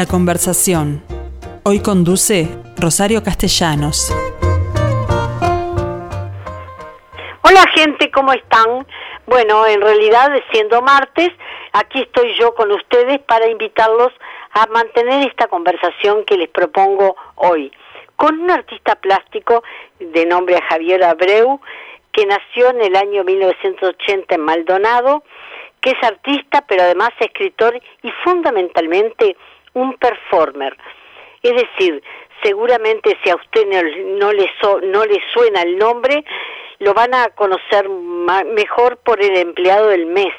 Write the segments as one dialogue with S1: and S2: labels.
S1: La conversación. Hoy conduce Rosario Castellanos.
S2: Hola gente, ¿cómo están? Bueno, en realidad siendo martes, aquí estoy yo con ustedes para invitarlos a mantener esta conversación que les propongo hoy con un artista plástico de nombre Javier Abreu, que nació en el año 1980 en Maldonado, que es artista pero además escritor y fundamentalmente un performer. Es decir, seguramente si a usted no, le, no le suena el nombre, lo van a conocer mejor por el empleado del mes.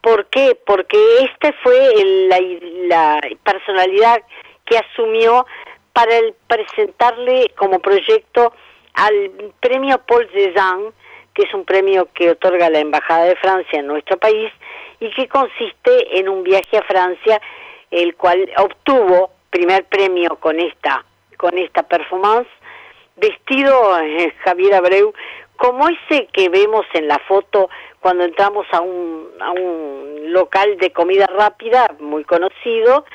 S2: ¿Por qué? Porque este fue la, la personalidad que asumió para el presentarle como proyecto al premio Paul Cézanne, que es un premio que otorga la Embajada de Francia en nuestro país y que consiste en un viaje a Francia, el cual obtuvo primer premio con esta con esta performance, vestido eh, Javier Abreu como ese que vemos en la foto cuando entramos a un, a un local de comida rápida muy conocido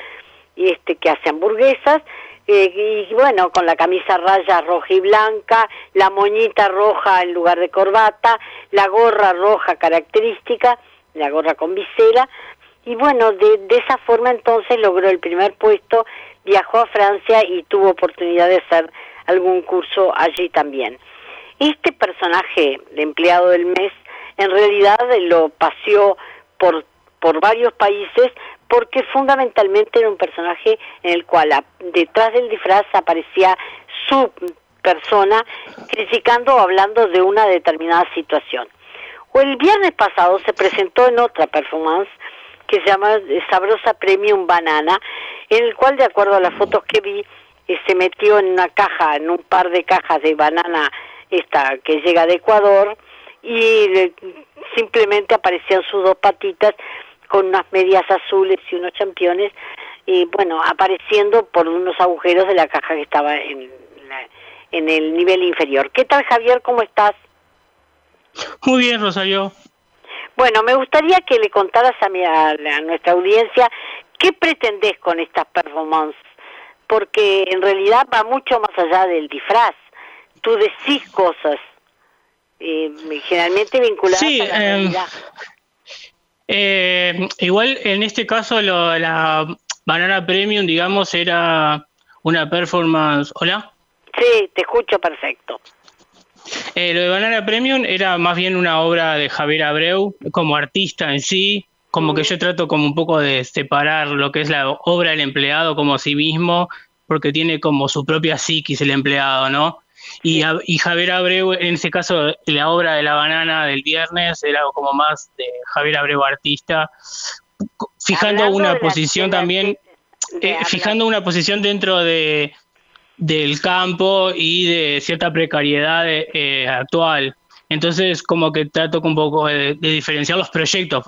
S2: y este que hace hamburguesas eh, y bueno, con la camisa raya roja y blanca, la moñita roja en lugar de corbata, la gorra roja característica, la gorra con visera, y bueno, de, de esa forma entonces logró el primer puesto, viajó a Francia y tuvo oportunidad de hacer algún curso allí también. Este personaje, el empleado del mes, en realidad lo paseó por, por varios países porque fundamentalmente era un personaje en el cual detrás del disfraz aparecía su persona criticando o hablando de una determinada situación. O el viernes pasado se presentó en otra performance que se llama Sabrosa Premium Banana, en el cual, de acuerdo a las fotos que vi, eh, se metió en una caja, en un par de cajas de banana esta que llega de Ecuador, y simplemente aparecían sus dos patitas con unas medias azules y unos championes, y bueno, apareciendo por unos agujeros de la caja que estaba en, en el nivel inferior. ¿Qué tal Javier? ¿Cómo estás?
S3: Muy bien, Rosario.
S2: Bueno, me gustaría que le contaras a, mi, a, nuestra audiencia qué pretendes con estas performances, porque en realidad va mucho más allá del disfraz. Tú decís cosas eh, generalmente vinculadas a la em, realidad.
S3: Eh, igual en este caso la Banana Premium, digamos, era una performance. ¿Hola?
S2: Sí, te escucho perfecto.
S3: Eh, lo de Banana Premium era más bien una obra de Javier Abreu como artista en sí, como que yo trato como un poco de separar lo que es la obra del empleado como sí mismo, porque tiene como su propia psiquis el empleado, ¿no? Y, y, Javier Abreu, en ese caso, la obra de la banana del viernes era como más de Javier Abreu artista, fijando una posición también, eh, fijando una posición dentro de del campo y de cierta precariedad eh, actual. Entonces, como que trato un poco de, diferenciar los proyectos.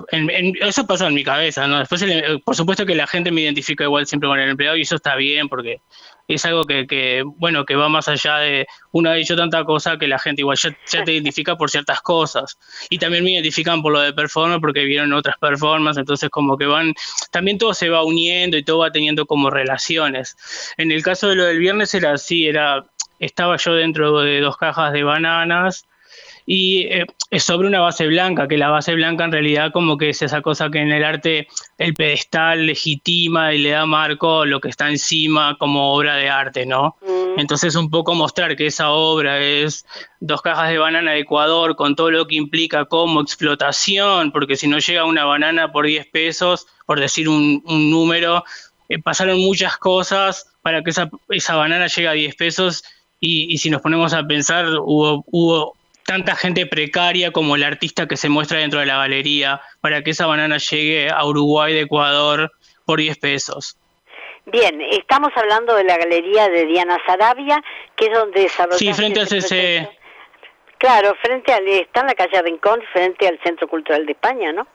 S3: eso pasa en mi cabeza, ¿no? Después, por supuesto que la gente me identifica igual siempre con el empleado y eso está bien porque es algo que, bueno, que va más allá de uno ha dicho tanta cosa que la gente igual ya, te identifica por ciertas cosas. Y también me identifican por lo de performance porque vieron otras performances, entonces como que van, también todo se va uniendo y todo va teniendo como relaciones. En el caso de lo del viernes era así, era, estaba yo dentro de dos cajas de bananas y eh, es sobre una base blanca, que la base blanca en realidad como que es esa cosa que en el arte el pedestal legitima y le da marco lo que está encima como obra de arte, ¿no? Mm. Entonces un poco mostrar que esa obra es dos cajas de banana de Ecuador con todo lo que implica como explotación, porque si no llega una banana por 10 pesos, por decir un, número, eh, pasaron muchas cosas para que esa, esa banana llegue a 10 pesos y, y, si nos ponemos a pensar, hubo, hubo tanta gente precaria como el artista que se muestra dentro de la galería para que esa banana llegue a Uruguay de Ecuador por 10 pesos.
S2: Bien, estamos hablando de la galería de Diana Sarabia, que es donde desarrolla...
S3: Sí, frente al CC.
S2: Claro, frente al... Está en la calle Rincón, frente al Centro Cultural de España, ¿no?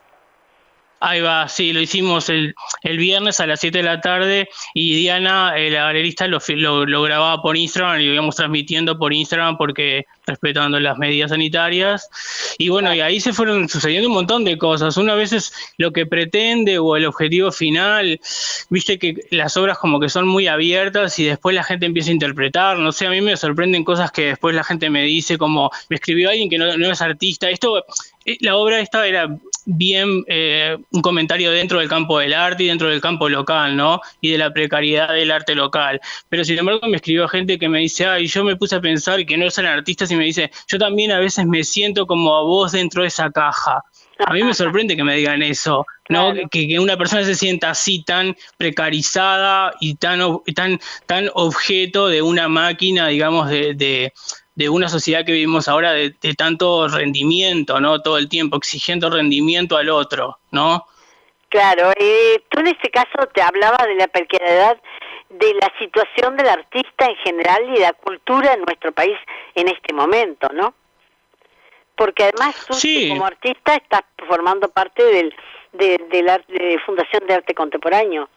S3: Ahí va, sí, lo hicimos el, el viernes a las 7 de la tarde y Diana, eh, la galerista, lo, lo, grababa por Instagram y lo íbamos transmitiendo por Instagram porque respetando las medidas sanitarias. Y bueno, y ahí se fueron sucediendo un montón de cosas. Una vez es lo que pretende o el objetivo final, viste que las obras como que son muy abiertas y después la gente empieza a interpretar. No sé, a mí me sorprenden cosas que después la gente me dice como, me escribió alguien que no, no es artista. Esto eh, la obra esta era bien eh, un comentario dentro del campo del arte y dentro del campo local, ¿no? Y de la precariedad del arte local. Pero sin embargo me escribió gente que me dice, ay, yo me puse a pensar que no son artistas y me dice, yo también a veces me siento como a vos dentro de esa caja. A mí me sorprende que me digan eso, ¿no? Que, una persona se sienta así tan precarizada y tan, tan, tan objeto de una máquina, digamos, de de una sociedad que vivimos ahora de, tanto rendimiento, ¿no? Todo el tiempo exigiendo rendimiento al otro, ¿no?
S2: Claro, eh, tú en este caso te hablaba de la precariedad de la situación del artista en general y de la cultura en nuestro país en este momento, ¿no? Porque además tú como artista estás formando parte del, de, la de Fundación de Arte Contemporáneo.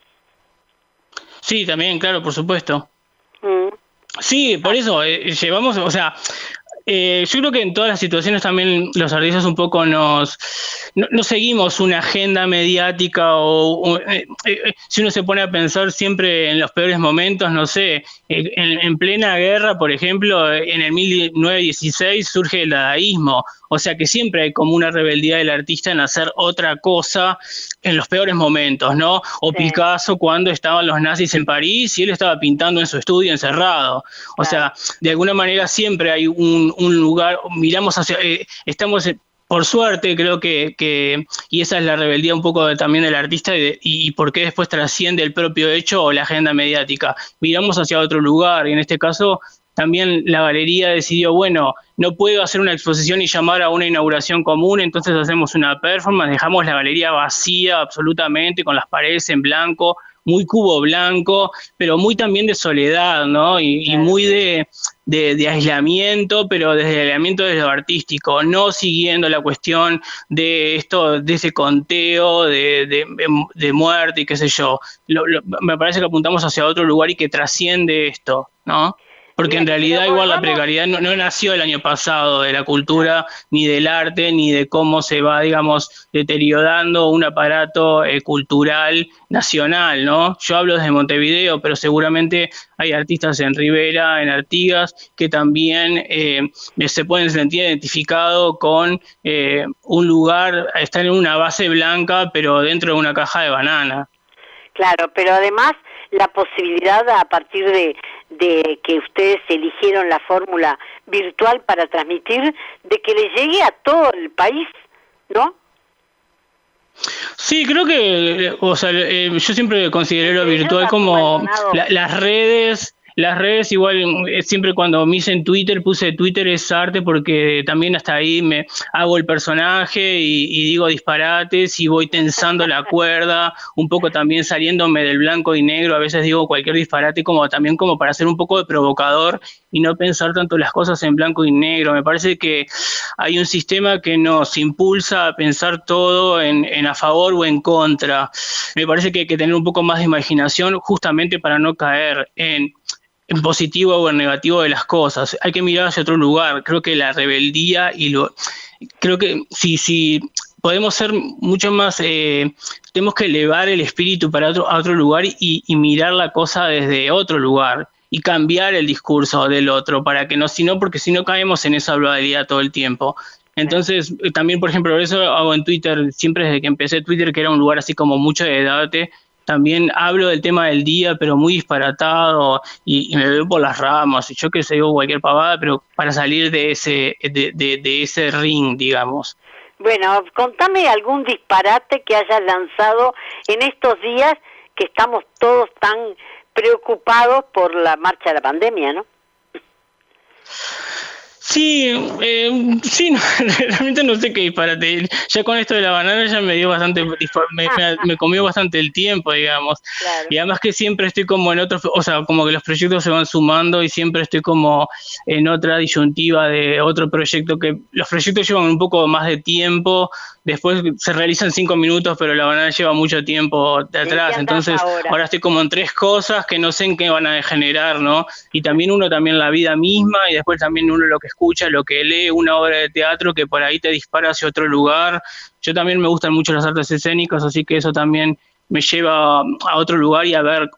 S3: Sí, también, claro, por supuesto. Mm. Sí, por eso eh, llevamos, o sea, eh, yo creo que en todas las situaciones también los artistas un poco nos no, seguimos una agenda mediática o, eh, si uno se pone a pensar siempre en los peores momentos, no sé, en, en, plena guerra, por ejemplo, en el 1916 surge el dadaísmo o sea que siempre hay como una rebeldía del artista en hacer otra cosa en los peores momentos, ¿no? O Picasso cuando estaban los nazis en París y él estaba pintando en su estudio encerrado. O sea, de alguna manera siempre hay un, lugar, miramos hacia, eh, estamos por suerte creo que, y esa es la rebeldía un poco también del artista y, y, por qué después trasciende el propio hecho o la agenda mediática. Miramos hacia otro lugar y en este caso también la galería decidió, bueno, no puedo hacer una exposición y llamar a una inauguración común, entonces hacemos una performance, dejamos la galería vacía absolutamente, con las paredes en blanco, muy cubo blanco, pero muy también de soledad, ¿no? Y, muy de, aislamiento, pero desde el aislamiento desde lo artístico, no siguiendo la cuestión de esto, de ese conteo de, de muerte y qué sé yo. me parece que apuntamos hacia otro lugar y que trasciende esto, ¿no? Porque en realidad igual la precariedad no, nació el año pasado de la cultura, ni del arte, ni de cómo se va, digamos, deteriorando un aparato eh, cultural nacional, ¿no? Yo hablo desde Montevideo, pero seguramente hay artistas en Rivera, en Artigas, que también eh, se pueden sentir identificados con eh, un lugar, están en una base blanca, pero dentro de una caja de banana.
S2: Claro, pero además la posibilidad a partir de, de que ustedes eligieron la fórmula virtual para transmitir, de que le llegue a todo el país, ¿no?
S3: Sí, creo que, o sea, eh, yo siempre consideré lo virtual como las redes las redes igual, eh, siempre cuando me hice en Twitter, puse Twitter es arte porque también hasta ahí me hago el personaje y, digo disparates y voy tensando la cuerda, un poco también saliéndome del blanco y negro, a veces digo cualquier disparate como también como para ser un poco de provocador y no pensar tanto las cosas en blanco y negro. Me parece que hay un sistema que nos impulsa a pensar todo en, en a favor o en contra. Me parece que hay que tener un poco más de imaginación justamente para no caer en en positivo o en negativo de las cosas. Hay que mirar hacia otro lugar. Creo que la rebeldía y lo. Creo que si, si podemos ser mucho más. Eh, tenemos que elevar el espíritu para otro, a otro lugar y, mirar la cosa desde otro lugar y cambiar el discurso del otro para que no, si no, porque si no caemos en esa dualidad todo el tiempo. Entonces, eh, también, por ejemplo, eso hago en Twitter, siempre desde que empecé Twitter, que era un lugar así como mucho de debate, también hablo del tema del día, pero muy disparatado y, me veo por las ramas, y yo que sé, digo cualquier pavada, pero para salir de ese, de, de, ese ring, digamos.
S2: Bueno, contame algún disparate que hayas lanzado en estos días que estamos todos tan preocupados por la marcha de la pandemia, ¿no?
S3: Sí, eh, sí, realmente no sé qué disparate. Ya con esto de la banana ya me dio bastante, me, comió bastante el tiempo, digamos. Y además que siempre estoy como en otros, o sea, como que los proyectos se van sumando y siempre estoy como en otra disyuntiva de otro proyecto que los proyectos llevan un poco más de tiempo, después se realizan cinco minutos, pero la banana lleva mucho tiempo de atrás. Entonces, ahora? estoy como en tres cosas que no sé en qué van a degenerar, ¿no? Y también uno también la vida misma y después también uno lo que escucha, lo que lee, una obra de teatro que por ahí te dispara hacia otro lugar. Yo también me gustan mucho las artes escénicas, así que eso también me lleva a otro lugar y a ver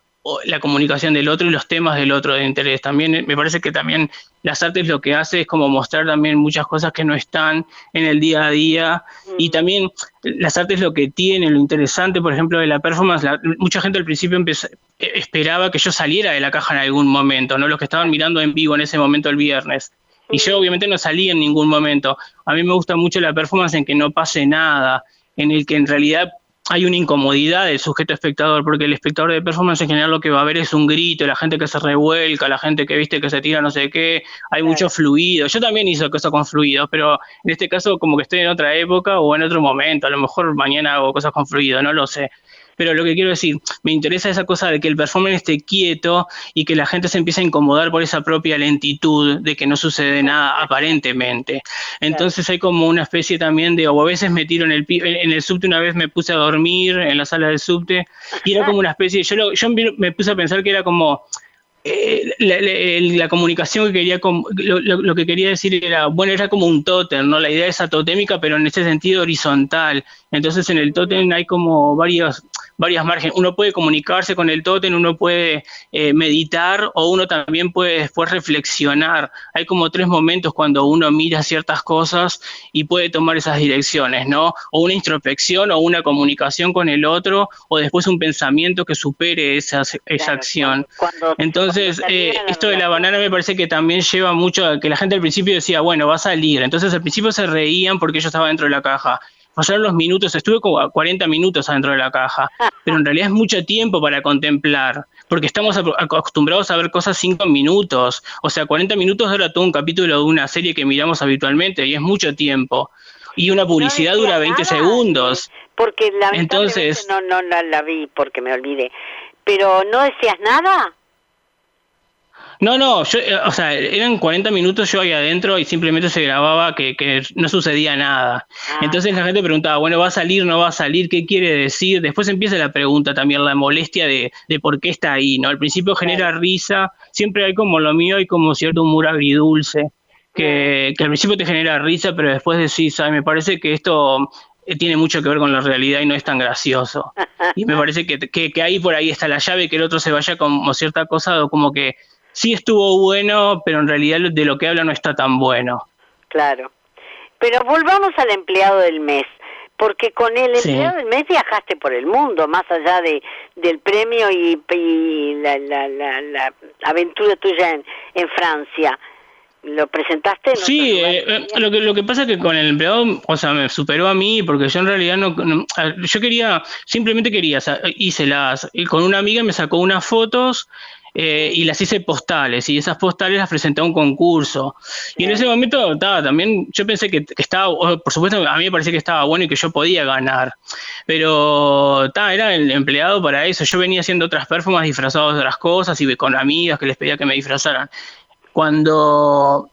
S3: la comunicación del otro y los temas del otro de interés. También eh, me parece que también las artes lo que hace es como mostrar también muchas cosas que no están en el día a día y también las artes lo que tienen, lo interesante, por ejemplo, de la performance, mucha gente al principio eh, esperaba que yo saliera de la caja en algún momento, ¿no? Los que estaban mirando en vivo en ese momento el viernes. Y yo obviamente no salí en ningún momento. A mí me gusta mucho la performance en que no pase nada, en el que en realidad hay una incomodidad del sujeto espectador, porque el espectador de performance en general lo que va a ver es un grito, la gente que se revuelca, la gente que viste que se tira no sé qué, hay mucho fluido. Yo también hice cosas con fluidos, pero en este caso como que estoy en otra época o en otro momento, a lo mejor mañana hago cosas con fluido, no lo sé pero lo que quiero decir, me interesa esa cosa de que el performance esté quieto y que la gente se empiece a incomodar por esa propia lentitud de que no sucede nada aparentemente. Entonces hay como una especie también de, o a veces me tiro en el, en el subte, una vez me puse a dormir en la sala del subte y era como una especie, yo, yo me puse a pensar que era como eh, la, comunicación que quería, lo, que quería decir era, bueno, era como un tótem, ¿no? La idea es totémica, pero en ese sentido horizontal. Entonces en el tótem hay como varios, varias márgenes. Uno puede comunicarse con el tótem, uno puede eh, meditar o uno también puede después reflexionar. Hay como tres momentos cuando uno mira ciertas cosas y puede tomar esas direcciones, ¿no? O una introspección o una comunicación con el otro o después un pensamiento que supere esa, esa acción. Entonces, eh, esto de la banana me parece que también lleva mucho a que la gente al principio decía, bueno, va a salir. Entonces al principio se reían porque yo estaba dentro de la caja pasaron los minutos, estuve como 40 minutos adentro de la caja, pero en realidad es mucho tiempo para contemplar, porque estamos acostumbrados a ver cosas 5 minutos, o sea, 40 minutos dura todo un capítulo de una serie que miramos habitualmente y es mucho tiempo. Y una publicidad dura 20 segundos.
S2: Porque la Entonces, no, no la, la vi porque me olvidé. Pero no decías nada.
S3: No, no, yo, eh, o sea, eran 40 minutos yo ahí adentro y simplemente se grababa que, que no sucedía nada. Ah. Entonces la gente preguntaba, bueno, ¿va a salir, no va a salir? ¿Qué quiere decir? Después empieza la pregunta también, la molestia de, de por qué está ahí, ¿no? Al principio genera risa, siempre hay como lo mío, hay como cierto humor agridulce, que, que al principio te genera risa, pero después decís, ¿sabes? Me parece que esto eh, tiene mucho que ver con la realidad y no es tan gracioso. Y me parece que, que, que ahí por ahí está la llave, que el otro se vaya como cierta cosa o como que sí estuvo bueno, pero en realidad de lo que habla no está tan bueno.
S2: Claro. Pero volvamos al empleado del mes, porque con el empleado del mes viajaste por el mundo, más allá de del premio y, la, la, la, aventura tuya en, en Francia. ¿Lo presentaste? En
S3: sí, eh, eh, lo, que, lo que pasa es que con el empleado, o sea, me superó a mí, porque yo en realidad no, yo quería, simplemente quería, hice las, con una amiga me sacó unas fotos eh, y las hice postales, y esas postales las presenté a un concurso. Y en ese momento, estaba también yo pensé que, estaba, por supuesto, a mí me parecía que estaba bueno y que yo podía ganar, pero ta, era el empleado para eso. Yo venía haciendo otras performances disfrazados de otras cosas y con amigas que les pedía que me disfrazaran. Cuando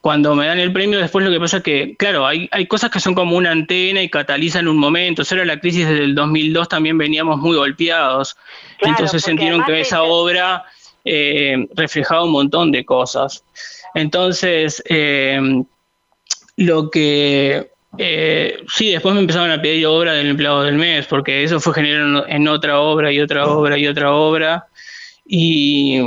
S3: cuando me dan el premio, después lo que pasa es que, claro, hay, hay cosas que son como una antena y catalizan un momento. Era la crisis del 2002, también veníamos muy golpeados. Entonces sintieron que esa obra eh, reflejaba un montón de cosas. Entonces, eh, lo que... Eh, sí, después me empezaron a pedir obra del empleado del mes, porque eso fue generado en otra obra y otra obra y otra obra. Y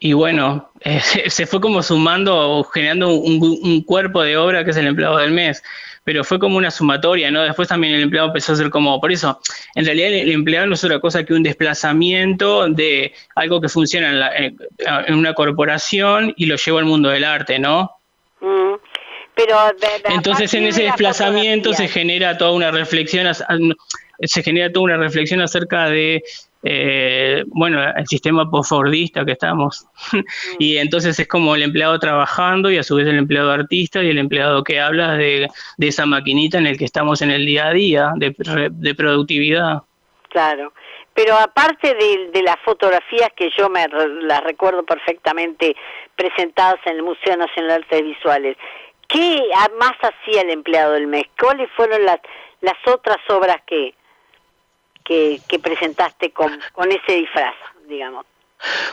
S3: y bueno, eh, se fue como sumando, generando un, cuerpo de obra que es el empleado del mes, pero fue como una sumatoria, ¿no? Después también el empleado empezó a ser como, por eso, en realidad el, empleado no es otra cosa que un desplazamiento de algo que funciona en, una corporación y lo lleva al mundo del arte, ¿no? Mm, pero Entonces en ese desplazamiento se genera toda una reflexión, se genera toda una reflexión acerca de eh, bueno, el sistema postfordista que estamos. y entonces es como el empleado trabajando y a su vez el empleado artista y el empleado que habla de, esa maquinita en el que estamos en el día a día, de, de productividad.
S2: Claro. Pero aparte de, las fotografías que yo me las recuerdo perfectamente presentadas en el Museo Nacional de Artes Visuales, ¿qué más hacía el empleado del mes? ¿Cuáles fueron las, las otras obras que, que, presentaste con, ese disfraz, digamos?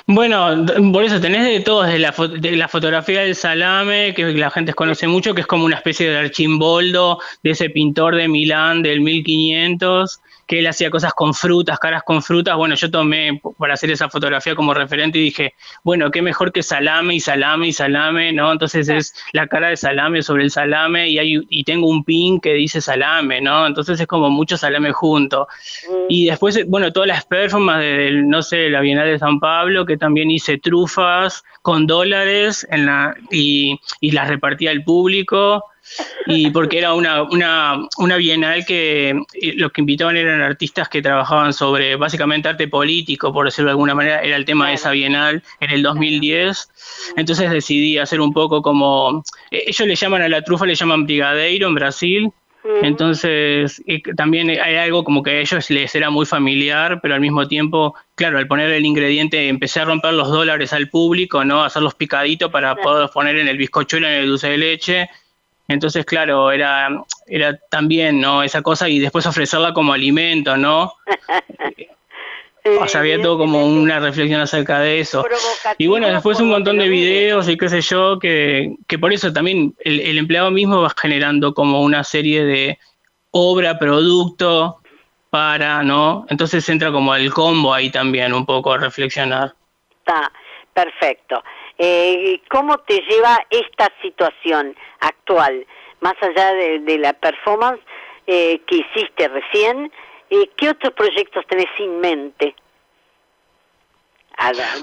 S3: Bueno, por eso tenés de todo, de la, de la fotografía del salame, que la gente conoce mucho, que es como una especie de archimboldo de ese pintor de Milán del 1500, que él hacía cosas con frutas, caras con frutas. Bueno, yo tomé para hacer esa fotografía como referente y dije, bueno, qué mejor que salame y salame y salame, ¿no? Entonces es la cara de salame sobre el salame y, hay, y tengo un pin que dice salame, ¿no? Entonces es como mucho salame junto. Mm. Y después, bueno, todas las performances del, no sé, la Bienal de San Pablo, que también hice trufas con dólares en la, y, y las repartía al público y porque era una, una, una bienal que eh, los que invitaban eran artistas que trabajaban sobre básicamente arte político, por decirlo de alguna manera, era el tema de esa bienal en el 2010. Entonces decidí hacer un poco como, eh, ellos le llaman a la trufa, le llaman brigadeiro en Brasil, entonces, también hay algo como que a ellos les era muy familiar, pero al mismo tiempo, claro, al poner el ingrediente, empecé a romper los dólares al público, ¿no? Hacerlos picaditos para poder poner en el bizcochuelo, en el dulce de leche. Entonces, claro, era, era también, ¿no? Esa cosa y después ofrecerla como alimento, ¿no? o sea, había todo como una reflexión acerca de eso. Y bueno, después un montón de videos y qué sé yo, que, que por eso también el, el, empleado mismo va generando como una serie de obra, producto para, ¿no? Entonces entra como el combo ahí también, un poco a reflexionar.
S2: Está, perfecto. Eh, ¿Cómo te lleva esta situación actual, más allá de, la performance eh, que hiciste recién? Eh, ¿Qué otros proyectos tenés en mente?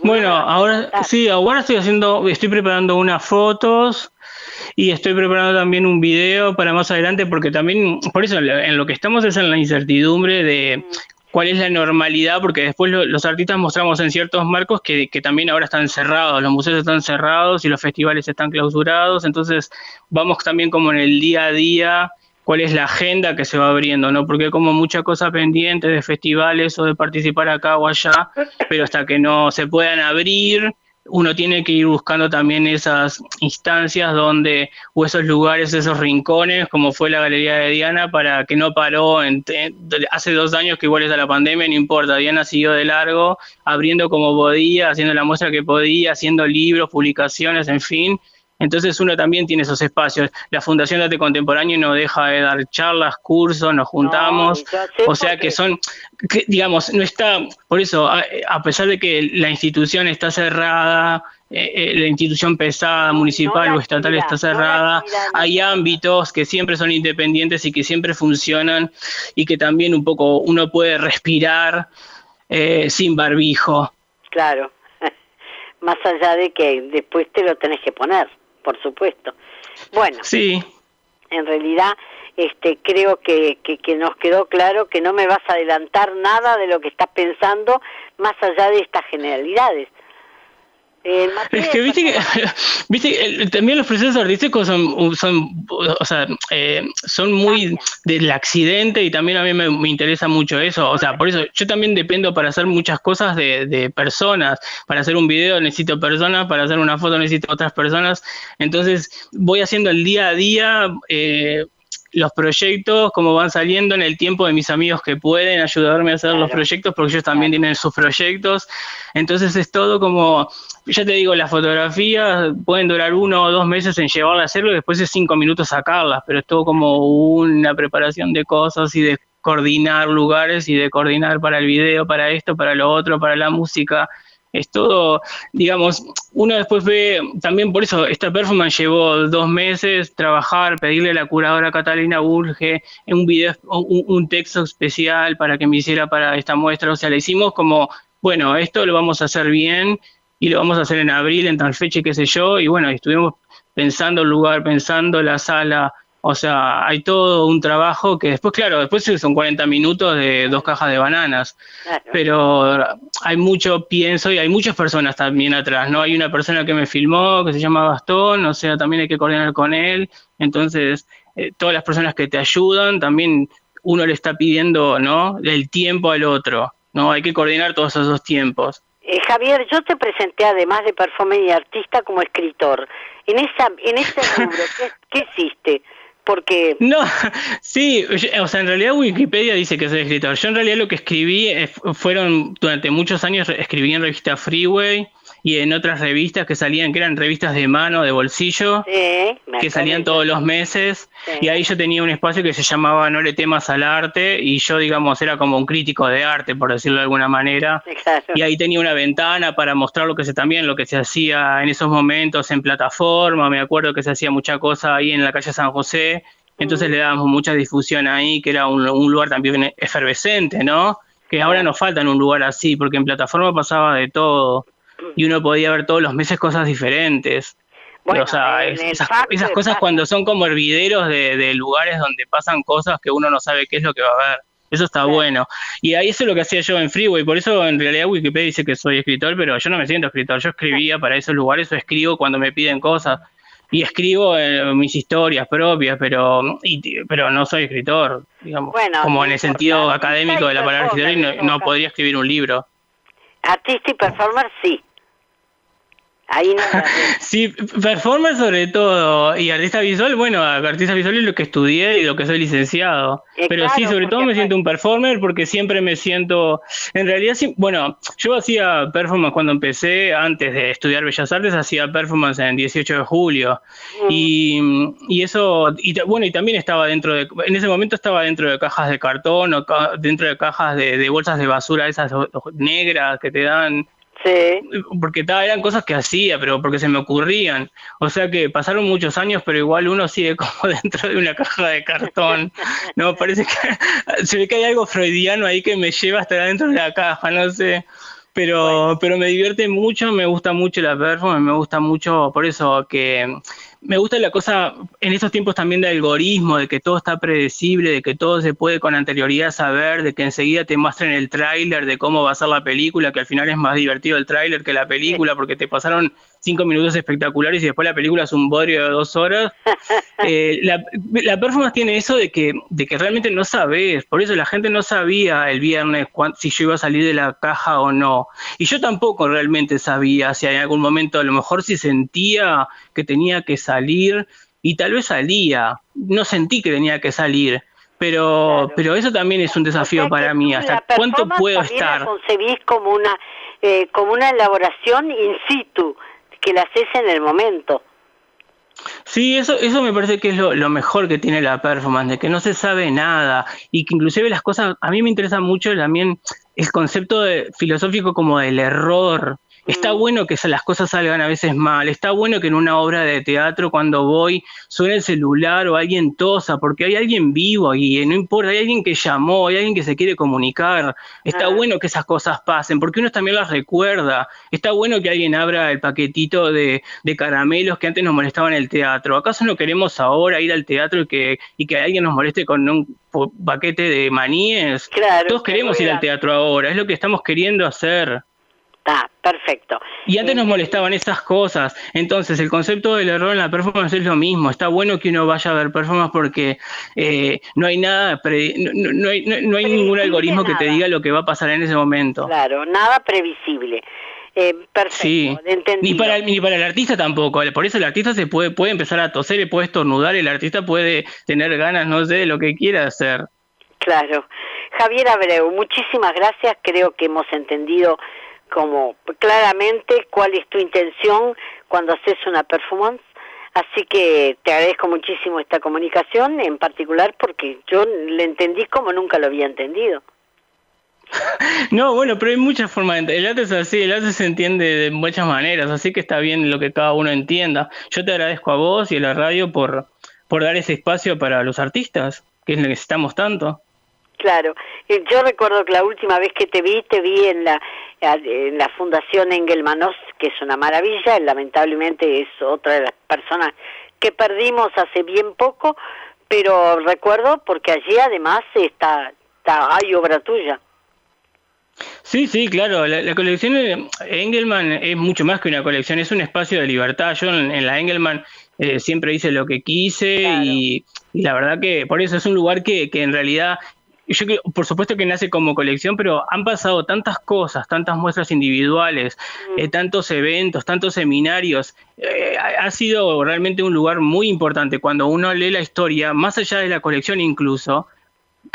S3: Bueno, ahora sí, ahora estoy haciendo, estoy preparando unas fotos y estoy preparando también un video para más adelante porque también, por eso en lo que estamos es en la incertidumbre de mm cuál es la normalidad, porque después los artistas mostramos en ciertos marcos que, también ahora están cerrados, los museos están cerrados y los festivales están clausurados, entonces vamos también como en el día a día, cuál es la agenda que se va abriendo, ¿no? Porque hay como mucha cosa pendiente de festivales o de participar acá o allá, pero hasta que no se puedan abrir, uno tiene que ir buscando también esas instancias donde, o esos lugares, esos rincones, como fue la Galería de Diana, para que no paró en, hace dos años que igual está la pandemia, no importa, Diana siguió de largo, abriendo como podía, haciendo la muestra que podía, haciendo libros, publicaciones, en fin, entonces uno también tiene esos espacios. La Fundación de Arte Contemporáneo no deja de dar charlas, cursos, nos juntamos. o sea que son, digamos, no está, por eso, a, pesar de que la institución está cerrada, eh, eh, la institución pesada, municipal o estatal está cerrada, hay ámbitos que siempre son independientes y que siempre funcionan y que también un poco uno puede respirar eh, sin barbijo.
S2: Claro, más allá de que después te lo tenés que poner por supuesto. Bueno,
S3: sí.
S2: en realidad este, creo que, que, que, nos quedó claro que no me vas a adelantar nada de lo que estás pensando más allá de estas generalidades
S3: es que viste que viste también los procesos artísticos son son o sea eh, son muy del accidente y también a mí me, interesa mucho eso o sea por eso yo también dependo para hacer muchas cosas de, de, personas para hacer un video necesito personas para hacer una foto necesito otras personas entonces voy haciendo el día a día eh, los proyectos, como van saliendo en el tiempo de mis amigos que pueden ayudarme a hacer los proyectos, porque ellos también tienen sus proyectos. Entonces es todo como, ya te digo, las fotografías pueden durar uno o dos meses en llevarla a hacerlo y después de cinco minutos sacarlas, pero es todo como una preparación de cosas y de coordinar lugares y de coordinar para el video, para esto, para lo otro, para la música es todo, digamos, uno después ve, también por eso esta performance llevó dos meses trabajar, pedirle a la curadora Catalina Burge un video, un, texto especial para que me hiciera para esta muestra, o sea, le hicimos como, bueno, esto lo vamos a hacer bien y lo vamos a hacer en abril, en tal fecha, qué sé yo, y bueno, estuvimos pensando el lugar, pensando la sala, O sea, hay todo un trabajo que después, claro, después son 40 minutos de dos cajas de bananas. Pero hay mucho pienso y hay muchas personas también atrás, ¿no? Hay una persona que me filmó, que se llama Bastón, o sea, también hay que coordinar con él. Entonces, eh, todas las personas que te ayudan, también uno le está pidiendo, ¿no? El tiempo al otro, ¿no? Hay que coordinar todos esos dos tiempos.
S2: Eh, Javier, yo te presenté además de performer y artista como escritor. En esa, en ese rubro, ¿qué, ¿qué hiciste? Porque...
S3: No, sí, o sea, en realidad Wikipedia dice que soy escritor. Yo en realidad lo que escribí eh, fueron, durante muchos años escribí en revista Freeway, y en otras revistas que salían, que eran revistas de mano, de bolsillo, que salían todos los meses, y ahí yo tenía un espacio que se llamaba No le temas al arte, y yo, digamos, era como un crítico de arte, por decirlo de alguna manera, y ahí tenía una ventana para mostrar lo que se también, lo que se hacía en esos momentos en plataforma, me acuerdo que se hacía mucha cosa ahí en la calle San José, entonces le dábamos mucha difusión ahí, que era un, un lugar también efervescente, ¿no? que ahora nos falta en un lugar así, porque en plataforma pasaba de todo y uno podía ver todos los meses cosas diferentes. o sea, esas, cosas cuando son como hervideros de, lugares donde pasan cosas que uno no sabe qué es lo que va a ver. Eso está bueno. Y ahí eso es lo que hacía yo en Freeway. Por eso en realidad Wikipedia dice que soy escritor, pero yo no me siento escritor. Yo escribía para esos lugares o escribo cuando me piden cosas. Y escribo eh, mis historias propias, pero pero no soy escritor, digamos. como en el sentido académico de la palabra escritor, no, no podría escribir un libro.
S2: Artista y performer sí. Ahí no
S3: sí, performance sobre todo y artista visual, bueno, artista visual es lo que estudié y lo que soy licenciado. Eh, Pero sí, sobre todo me siento un performer porque siempre me siento, en realidad, sí, bueno, yo hacía performance cuando empecé, antes de estudiar Bellas Artes, hacía performance en 18 de julio. Mm. Y, y, eso, y bueno, y también estaba dentro de, en ese momento estaba dentro de cajas de cartón o dentro de cajas de, de bolsas de basura esas negras que te dan porque eran cosas que hacía, pero porque se me ocurrían. O sea que pasaron muchos años, pero igual uno sigue como dentro de una caja de cartón. No, parece que se ve que hay algo freudiano ahí que me lleva a estar dentro de la caja, no sé. Pero, pero me divierte mucho, me gusta mucho la performance, me gusta mucho, por eso que me gusta la cosa en estos tiempos también de algoritmo, de que todo está predecible, de que todo se puede con anterioridad saber, de que enseguida te muestren el tráiler de cómo va a ser la película, que al final es más divertido el tráiler que la película, porque te pasaron cinco minutos espectaculares y después la película es un bodrio de dos horas. Eh, la, la, performance tiene eso de que, de que realmente no sabes, por eso la gente no sabía el viernes si yo iba a salir de la caja o no. Y yo tampoco realmente sabía si en algún momento a lo mejor si sentía que tenía que salir y tal vez salía, no sentí que tenía que salir. Pero, pero eso también es un desafío para mí. ¿Hasta cuánto puedo estar? La
S2: concebís como una, eh, como una elaboración in situ, que la haces en el momento.
S3: Sí, eso, eso me parece que es lo, mejor que tiene la performance, de que no se sabe nada y que inclusive las cosas, a mí me interesa mucho también el concepto filosófico como del error, Está mm. bueno que las cosas salgan a veces mal, está bueno que en una obra de teatro cuando voy suene el celular o alguien tosa, porque hay alguien vivo y no importa, hay alguien que llamó, hay alguien que se quiere comunicar, está bueno que esas cosas pasen, porque uno también las recuerda, está bueno que alguien abra el paquetito de, caramelos que antes nos molestaban en el teatro, ¿acaso no queremos ahora ir al teatro y que, y que alguien nos moleste con un paquete de maníes? Todos queremos ir al teatro ahora, es lo que estamos queriendo hacer.
S2: Está, perfecto.
S3: Y antes nos molestaban esas cosas. Entonces, el concepto del error en la performance es lo mismo. Está bueno que uno vaya a ver performance porque eh, no hay nada, no, hay, no, hay ningún algoritmo que te diga lo que va a pasar en ese momento.
S2: Claro, nada previsible. Eh, perfecto, sí.
S3: Ni para, el, ni para el artista tampoco. Por eso el artista se puede, puede empezar a toser, y puede estornudar, el artista puede tener ganas, no sé, de lo que quiera hacer.
S2: Claro. Javier Abreu, muchísimas gracias. Creo que hemos entendido como claramente cuál es tu intención cuando haces una performance. Así que te agradezco muchísimo esta comunicación, en particular porque yo le entendí como nunca lo había entendido.
S3: No, bueno, pero hay muchas formas de El arte es así, el arte se entiende de muchas maneras, así que está bien lo que cada uno entienda. Yo te agradezco a vos y a la radio por, por dar ese espacio para los artistas, que necesitamos tanto.
S2: Claro, eh, yo recuerdo que la última vez que te vi, te vi en la, en la Fundación Engelmanos, que es una maravilla, lamentablemente es otra de las personas que perdimos hace bien poco, pero recuerdo porque allí además está, está hay obra tuya.
S3: Sí, sí, claro. La, colección de Engelman es mucho más que una colección, es un espacio de libertad. Yo en, la Engelman eh, siempre hice lo que quise y, la verdad que por eso es un lugar que, que en realidad yo por supuesto que nace como colección, pero han pasado tantas cosas, tantas muestras individuales, mm. eh, tantos eventos, tantos seminarios. Eh, ha sido realmente un lugar muy importante cuando uno lee la historia, más allá de la colección incluso,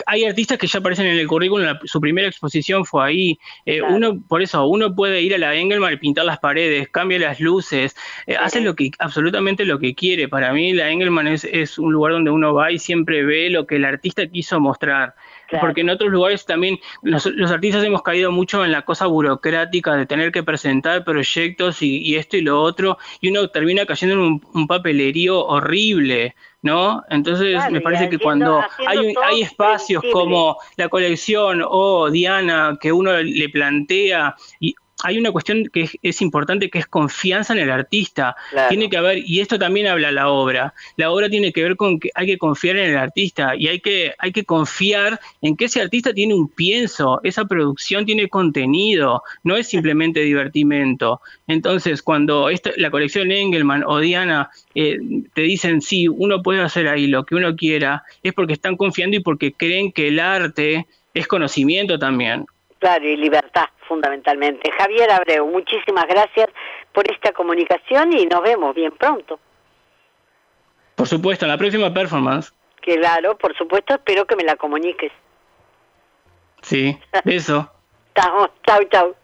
S3: hay artistas que ya aparecen en el currículum, su primera exposición fue ahí. Eh, uno, por eso, uno puede ir a la Engelman y pintar las paredes, cambia las luces, eh, hace lo que, absolutamente lo que quiere. Para mí, la Engelman es, es, un lugar donde uno va y siempre ve lo que el artista quiso mostrar. Porque en otros lugares también los, artistas hemos caído mucho en la cosa burocrática de tener que presentar proyectos y, esto y lo otro, y uno termina cayendo en un, un papelerío horrible. ¿no? Entonces me parece que cuando hay, hay espacios como la colección o Diana que uno le plantea y hay una cuestión que es, importante que es confianza en el artista. Tiene que haber, y esto también habla la obra, la obra tiene que ver con que hay que confiar en el artista y hay que, hay que confiar en que ese artista tiene un pienso, esa producción tiene contenido, no es simplemente divertimento. Entonces, cuando esta, la colección Engelman o Diana eh, te dicen, sí, uno puede hacer ahí lo que uno quiera, es porque están confiando y porque creen que el arte es conocimiento también.
S2: Claro, y libertad fundamentalmente. Javier Abreu, muchísimas gracias por esta comunicación y nos vemos bien pronto.
S3: Por supuesto, en la próxima performance.
S2: Claro, por supuesto, espero que me la comuniques.
S3: Sí, eso.
S2: chao, chao, chao.